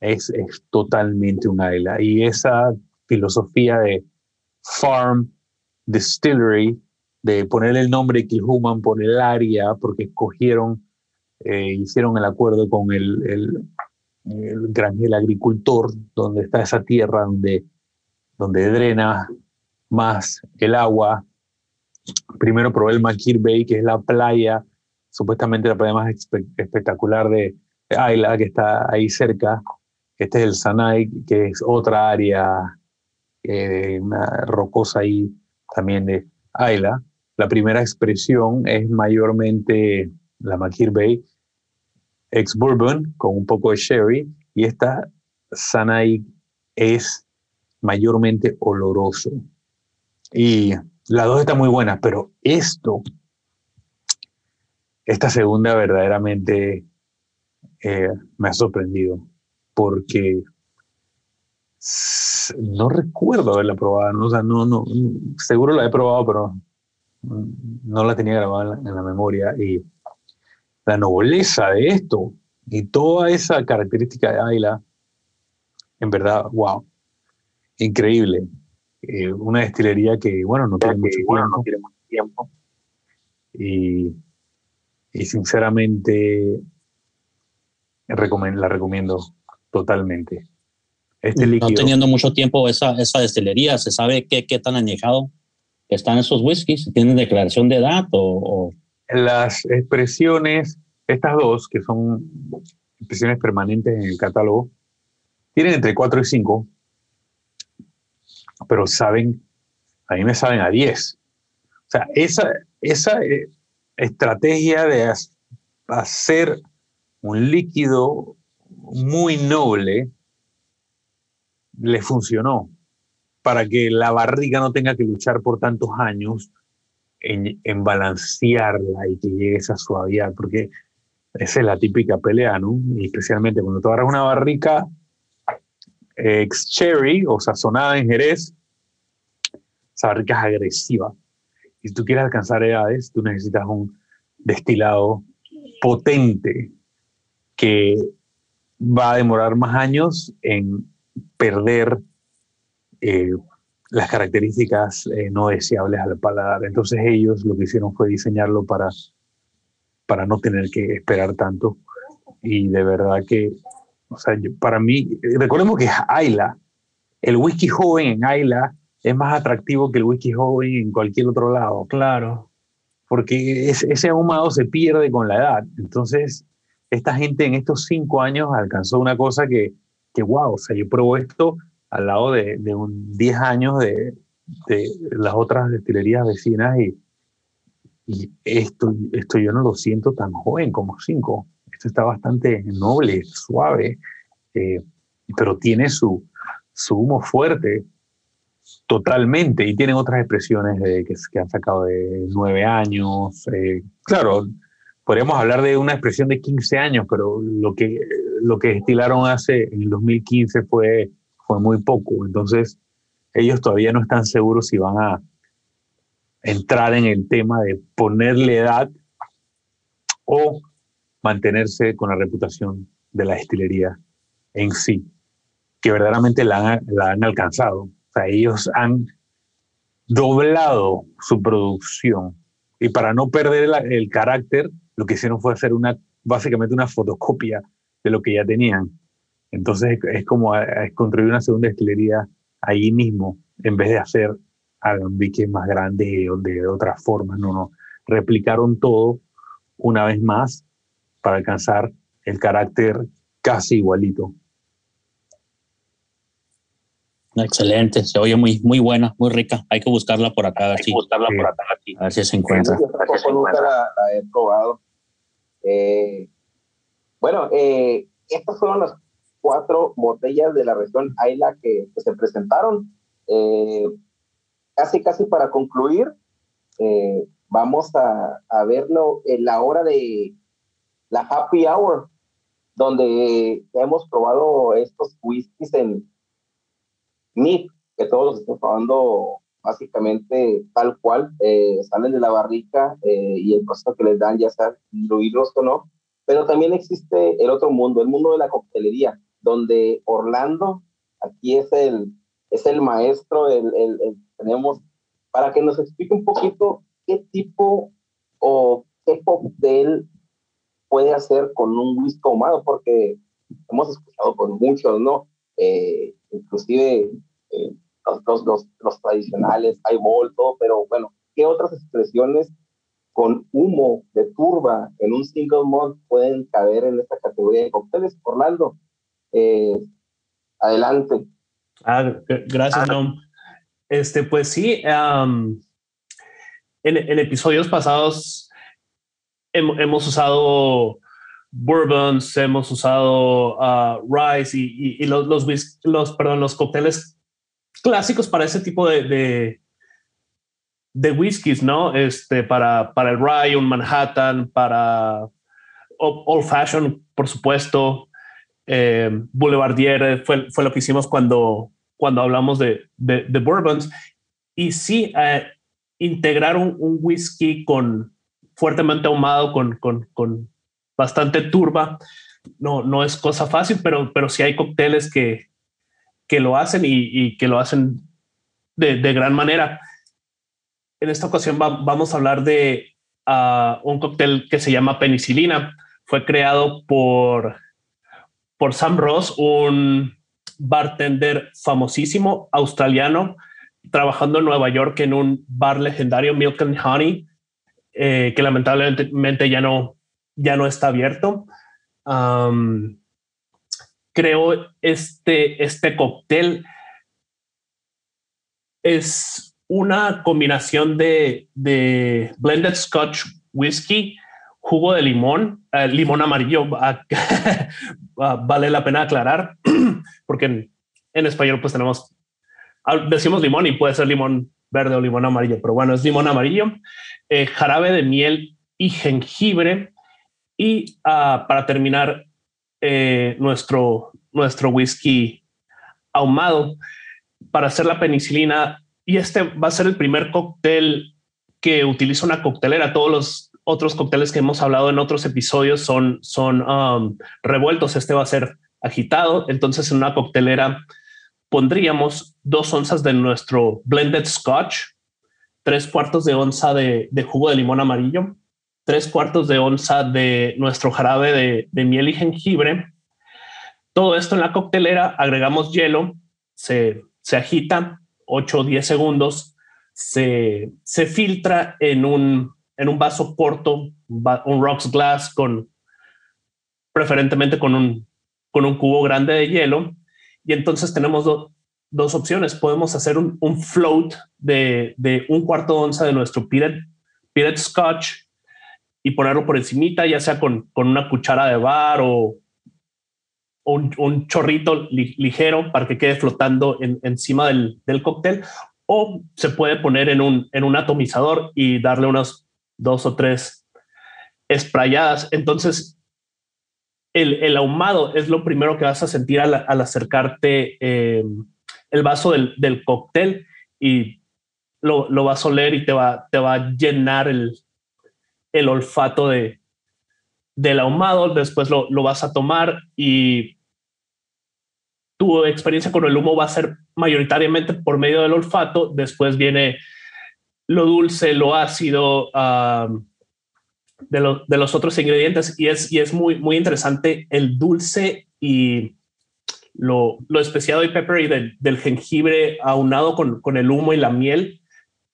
es, es totalmente un Ayla. Y esa filosofía de farm distillery, de ponerle el nombre Kilhuman por el área, porque escogieron, eh, hicieron el acuerdo con el, el, el, gran, el agricultor, donde está esa tierra donde, donde drena más el agua. Primero probé el Makir Bay, que es la playa, supuestamente la playa más espe espectacular de, de Ayla, que está ahí cerca. Este es el Sanay, que es otra área eh, rocosa ahí también de Ayla. La primera expresión es mayormente la Makir Bay, ex bourbon con un poco de sherry, y esta Sanay es mayormente oloroso. Y las dos están muy buenas, pero esto, esta segunda verdaderamente eh, me ha sorprendido, porque no recuerdo haberla probado, ¿no? No, no, seguro la he probado, pero no la tenía grabada en la, en la memoria. Y la nobleza de esto y toda esa característica de Ayla, en verdad, wow, increíble. Eh, una destilería que, bueno, no tiene, mucho, bueno, tiempo, no tiene mucho tiempo. Y, y sinceramente recomiendo, la recomiendo totalmente. Este líquido, no teniendo mucho tiempo esa, esa destilería, ¿se sabe qué, qué tan añejado? están esos whiskies? ¿Tienen declaración de edad o, Las expresiones, estas dos, que son expresiones permanentes en el catálogo, tienen entre 4 y 5, pero saben, a mí me saben a 10. O sea, esa, esa eh, estrategia de hacer un líquido muy noble le funcionó para que la barriga no tenga que luchar por tantos años en, en balancearla y que llegue esa suavidad, porque esa es la típica pelea, ¿no? Y especialmente cuando tú agarras una barrica ex-cherry o sazonada en Jerez, esa barrica es agresiva. Y si tú quieres alcanzar edades, tú necesitas un destilado potente que va a demorar más años en perder eh, las características eh, no deseables al paladar. Entonces ellos lo que hicieron fue diseñarlo para, para no tener que esperar tanto. Y de verdad que, o sea, para mí, recordemos que Ayla, el whisky joven en Ayla es más atractivo que el whisky joven en cualquier otro lado. Claro. Porque ese ahumado se pierde con la edad. Entonces, esta gente en estos cinco años alcanzó una cosa que, que wow, o sea, yo pruebo esto al lado de, de un 10 años de, de, las otras destilerías vecinas y, esto, esto yo no lo siento tan joven como cinco. Esto está bastante noble, suave, eh, pero tiene su, su humo fuerte totalmente y tienen otras expresiones de, que, que han sacado de nueve años. Eh, claro, podríamos hablar de una expresión de 15 años, pero lo que, lo que destilaron hace en el 2015 fue, fue muy poco. Entonces, ellos todavía no están seguros si van a entrar en el tema de ponerle edad o mantenerse con la reputación de la destilería en sí, que verdaderamente la han, alcanzado. O sea, ellos han doblado su producción y para no perder el carácter lo que hicieron fue hacer una, básicamente una fotocopia de lo que ya tenían. Entonces es como construir una segunda destilería ahí mismo, en vez de hacer alambiques más grandes o de otra forma. No, no. Replicaron todo una vez más para alcanzar el carácter casi igualito. Excelente, se oye muy, muy buena, muy rica. Hay que buscarla por acá, a ver, si, buscarla por acá, a ver si se encuentra. Yo nunca la, la, he probado. Eh, bueno, eh, estas fueron las cuatro botellas de la región Ayla que, que se presentaron. Eh, casi, casi para concluir, eh, vamos a, a, verlo en la hora de la happy hour, donde hemos probado estos whiskies en MIP, que todos los estamos probando básicamente tal cual, eh, salen de la barrica eh, y el proceso que les dan ya sea diluirlos o no, pero también existe el otro mundo, el mundo de la coctelería, donde Orlando aquí es el, es el maestro, el, el, el, tenemos, para que nos explique un poquito qué tipo o qué cóctel puede hacer con un whisky ahumado, porque hemos escuchado por muchos, ¿no? Eh, inclusive eh, los, los, los, tradicionales, highball, todo, pero bueno, ¿qué otras expresiones con humo de turba en un single malt pueden caber en esta categoría de cócteles? Orlando, eh, adelante. Ah, gracias, Nom. Este, pues sí, um, en, en, episodios pasados hem, hemos usado bourbons, hemos usado uh, rice y, y, y los, los, los, perdón, los cócteles clásicos para ese tipo de, de, de whiskies, ¿no? Este, para, para el rye, un Manhattan, para Old Fashion, por supuesto. Eh, Boulevardier fue, fue lo que hicimos cuando, cuando hablamos de, de, bourbons. Y sí, eh, integrar un, whisky con fuertemente ahumado, con, con, con, bastante turba, no, no es cosa fácil, pero, pero sí hay cócteles que, que lo hacen y, que lo hacen de, de, gran manera. En esta ocasión va, vamos a hablar de uh, un cóctel que se llama penicilina. Fue creado por, por Sam Ross, un bartender famosísimo australiano trabajando en Nueva York en un bar legendario, Milk Honey, eh, que lamentablemente ya no, ya no está abierto. creo este, este cóctel es una combinación de, de blended scotch whisky, jugo de limón, eh, limón amarillo, vale la pena aclarar, porque en, español pues tenemos, decimos limón y puede ser limón verde o limón amarillo, pero bueno, es limón amarillo, eh, jarabe de miel y jengibre. Y ah, para terminar, eh, nuestro, nuestro whisky ahumado para hacer la penicilina. Y este va a ser el primer cóctel que utiliza una coctelera. Todos los otros cócteles que hemos hablado en otros episodios son, son um, revueltos. Este va a ser agitado. Entonces, en una coctelera pondríamos dos onzas de nuestro blended scotch, tres cuartos de onza de, jugo de limón amarillo, tres cuartos de onza de nuestro jarabe de, miel y jengibre. Todo esto en la coctelera, agregamos hielo, se, se agita 8 o 10 segundos, se, se filtra en un, en un vaso corto, un rocks glass con preferentemente con un, con un cubo grande de hielo y entonces tenemos dos opciones. Podemos hacer un, float de, un cuarto de onza de nuestro Piret, Scotch y ponerlo por encimita, ya sea con, una cuchara de bar o, un, chorrito ligero para que quede flotando encima del, cóctel. O se puede poner en un, en un atomizador y darle unas dos o tres esprayadas. Entonces, el, ahumado es lo primero que vas a sentir al, acercarte eh, el vaso del, cóctel y lo, vas a oler y te va, te va a llenar el, olfato de, del ahumado. Después lo, vas a tomar y tu experiencia con el humo va a ser mayoritariamente por medio del olfato. Después viene lo dulce, lo ácido, de, de, los otros ingredientes y es, y es muy, muy interesante el dulce y lo, lo especiado y pepper y del, jengibre aunado con, con, el humo y la miel.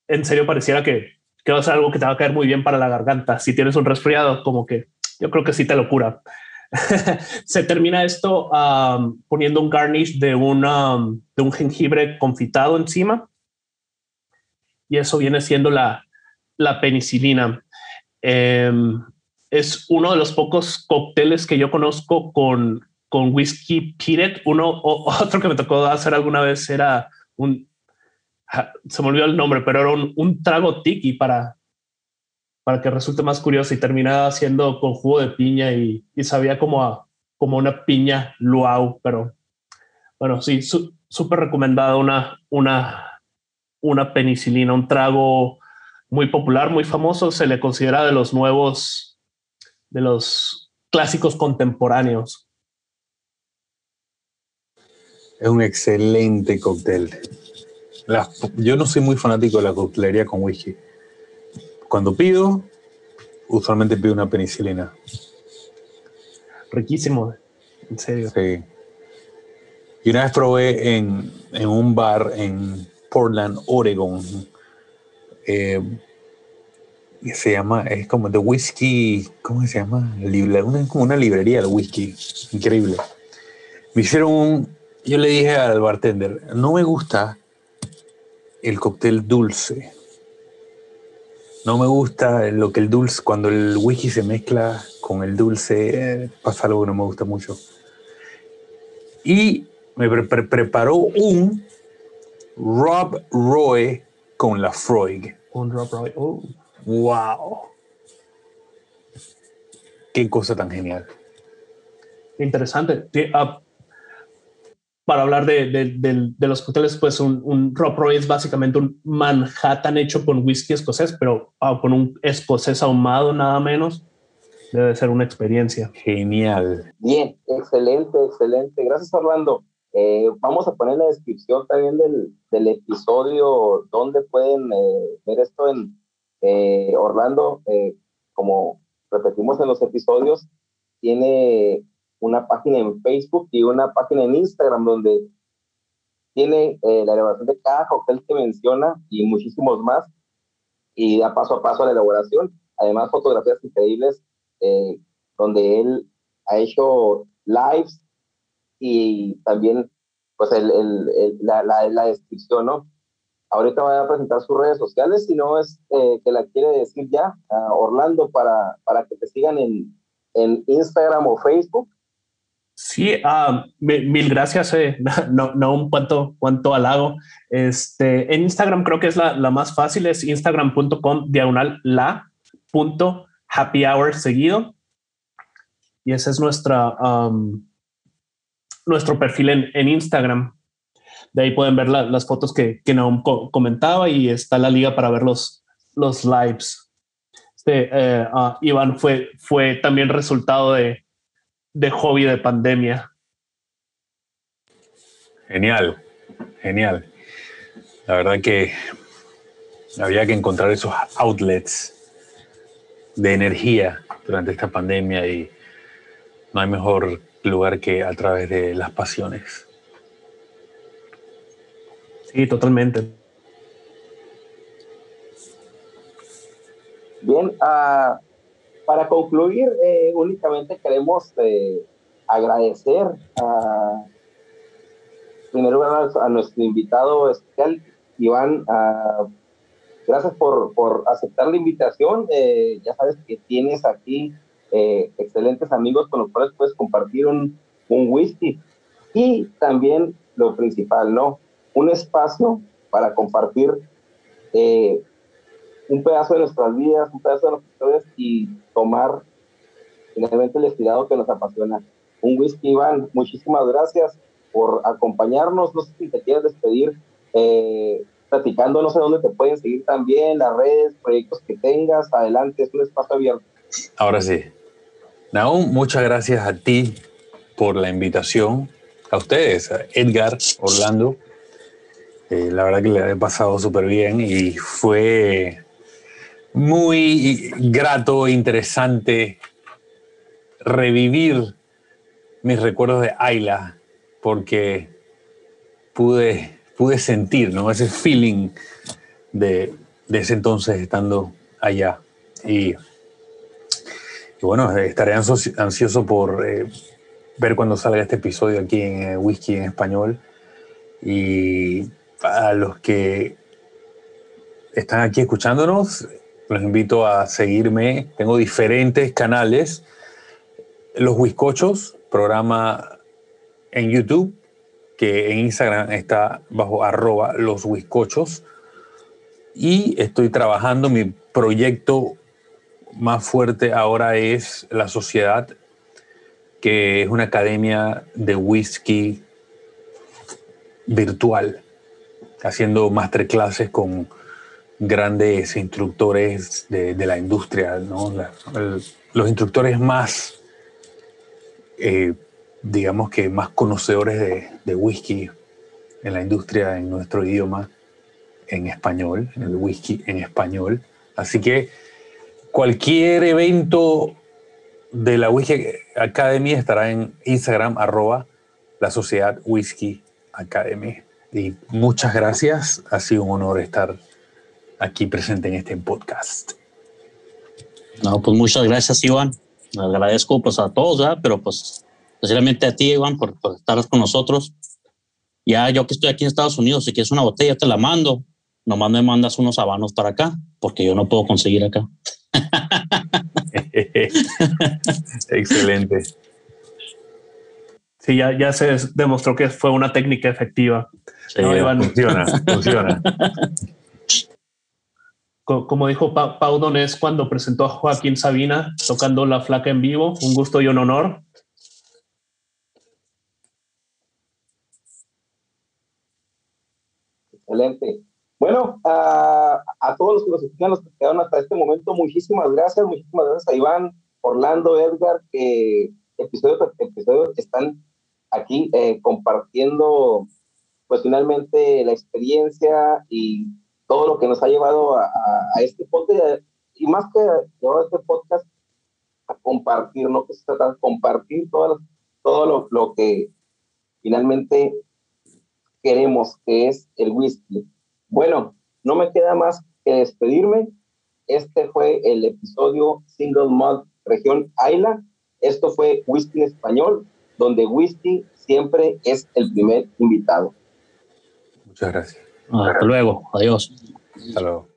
En serio, pareciera que, que va a ser algo que te va a caer muy bien para la garganta. Si tienes un resfriado, como que yo creo que sí te lo cura. Se termina esto poniendo un garnish de, una, de un jengibre confitado encima. Y eso viene siendo la, la penicilina. Em, es uno de los pocos cócteles que yo conozco con, con whisky Piret. Uno o, otro que me tocó hacer alguna vez era un, se me olvidó el nombre, pero era un, trago tiki para, para que resulte más curioso y terminaba haciendo con jugo de piña y, sabía como, como una piña luau, pero bueno, sí, súper recomendada una, una, una penicilina, un trago muy popular, muy famoso, se le considera de los nuevos, de los clásicos contemporáneos. Es un excelente cóctel. yo no soy muy fanático de la coctelería con whisky. Cuando pido, usualmente pido una penicilina. Riquísimo, en serio. Sí. Y una vez probé en, en un bar en Portland, Oregon, eh, se llama, es como de whisky, ¿cómo se llama? Una, como una librería de whisky, increíble. Me hicieron un, yo le dije al bartender, no me gusta el cóctel dulce. No me gusta lo que el dulce, cuando el whisky se mezcla con el dulce, pasa algo que no me gusta mucho. Y me preparó un Rob Roy con la Freud. Un Rob Roy. Oh. ¡Wow! Qué cosa tan genial. Interesante. Ah, para hablar de, de, los cócteles, pues un, un Rob Roy es básicamente un Manhattan hecho con whisky escocés, pero ah, con un escocés ahumado nada menos. Debe ser una experiencia. Genial. Bien, excelente, excelente. Gracias, Orlando. Eh, vamos a poner la descripción también del, del episodio donde pueden eh, ver esto en eh, Orlando, como repetimos en los episodios, tiene una página en Facebook y una página en Instagram donde tiene eh, la elaboración de cada cóctel que menciona y muchísimos más, y da paso a paso a la elaboración. Además, fotografías increíbles eh, donde él ha hecho lives y también pues el, el, la, la, la, descripción, ¿no? Ahorita voy a presentar sus redes sociales, si no es eh, que la quiere decir ya, Orlando, para, para que te sigan en, en Instagram o Facebook. Sí, uh, mil, gracias. Eh. No, no un cuanto, cuanto halago. Este, en Instagram creo que es la, la más fácil, es instagram.com diagonal la punto happy hour seguido. Y ese es nuestra, um, nuestro perfil en, en, Instagram. De ahí pueden ver la, las fotos que, que Naum comentaba y está la liga para ver los, los lives. Este, eh, uh, Iván fue, fue también resultado de, de hobby de pandemia. Genial, genial. La verdad que había que encontrar esos outlets de energía durante esta pandemia y no hay mejor lugar que a través de las pasiones. Sí, totalmente. Bien, uh, para concluir, eh, únicamente queremos eh, agradecer a, primero a, nuestro invitado especial, Iván. gracias por, por, aceptar la invitación. Eh, ya sabes que tienes aquí excelentes amigos con los cuales puedes compartir un, whisky. Y también lo principal, ¿no? Un espacio para compartir un pedazo de nuestras vidas, un pedazo de nuestras historias y tomar finalmente el estirado que nos apasiona. Un whisky, Iván, muchísimas gracias por acompañarnos. No sé si te quieres despedir eh, platicando, no sé dónde te pueden seguir también, las redes, proyectos que tengas. Adelante, es un espacio abierto. Ahora sí. Naum, muchas gracias a ti por la invitación. A ustedes, a Edgar, Orlando. Eh, la verdad que le he pasado súper bien y fue muy grato, interesante revivir mis recuerdos de Ayla, porque pude, pude sentir ¿no? ese feeling de, ese entonces estando allá. Y, bueno, estaré ansioso, por eh, ver cuando salga este episodio aquí en eh, Whisky en Español. Y a los que están aquí escuchándonos, los invito a seguirme. Tengo diferentes canales. Los Huiscochos, programa en YouTube, que en Instagram está bajo arroba los Huiscochos. Y estoy trabajando, mi proyecto más fuerte ahora es la sociedad, que es una academia de whisky virtual, haciendo masterclasses con grandes instructores de, la industria, los instructores más, eh, digamos que más conocedores de, whisky en la industria en nuestro idioma, en español, en el whisky en español. Así que cualquier evento de la Whisky Academy estará en Instagram, arroba la Sociedad Whisky Academy. Y muchas gracias, ha sido un honor estar aquí presente en este podcast. No, pues muchas gracias, Iván. Agradezco pues a todos, ¿verdad? pero pues especialmente a ti, Iván, por, estar con nosotros. Ya yo que estoy aquí en Estados Unidos, si quieres una botella, te la mando. Nomás me mandas unos habanos para acá, porque yo no puedo conseguir acá. Excelente. Sí, ya, ya se demostró que fue una técnica efectiva. Funciona, funciona. como dijo Pau Donés cuando presentó a Joaquín Sabina tocando La Flaca en vivo, un gusto y un honor. Excelente. Bueno, a, todos los que nos escuchan, los que quedaron hasta este momento, muchísimas gracias, muchísimas gracias a Iván, Orlando, Edgar, que episodios episodios están aquí eh, compartiendo, pues finalmente la experiencia y todo lo que nos ha llevado a, este podcast y más que llevar este podcast a compartir, ¿no? Que se trata de compartir todo, todo lo, lo, que finalmente queremos, que es el whisky. Bueno, no me queda más que despedirme. Este fue el episodio Single Malt Región Ayla. Esto fue Whisky en Español, donde whisky siempre es el primer invitado. Muchas gracias. Hasta luego. Adiós. Hasta luego.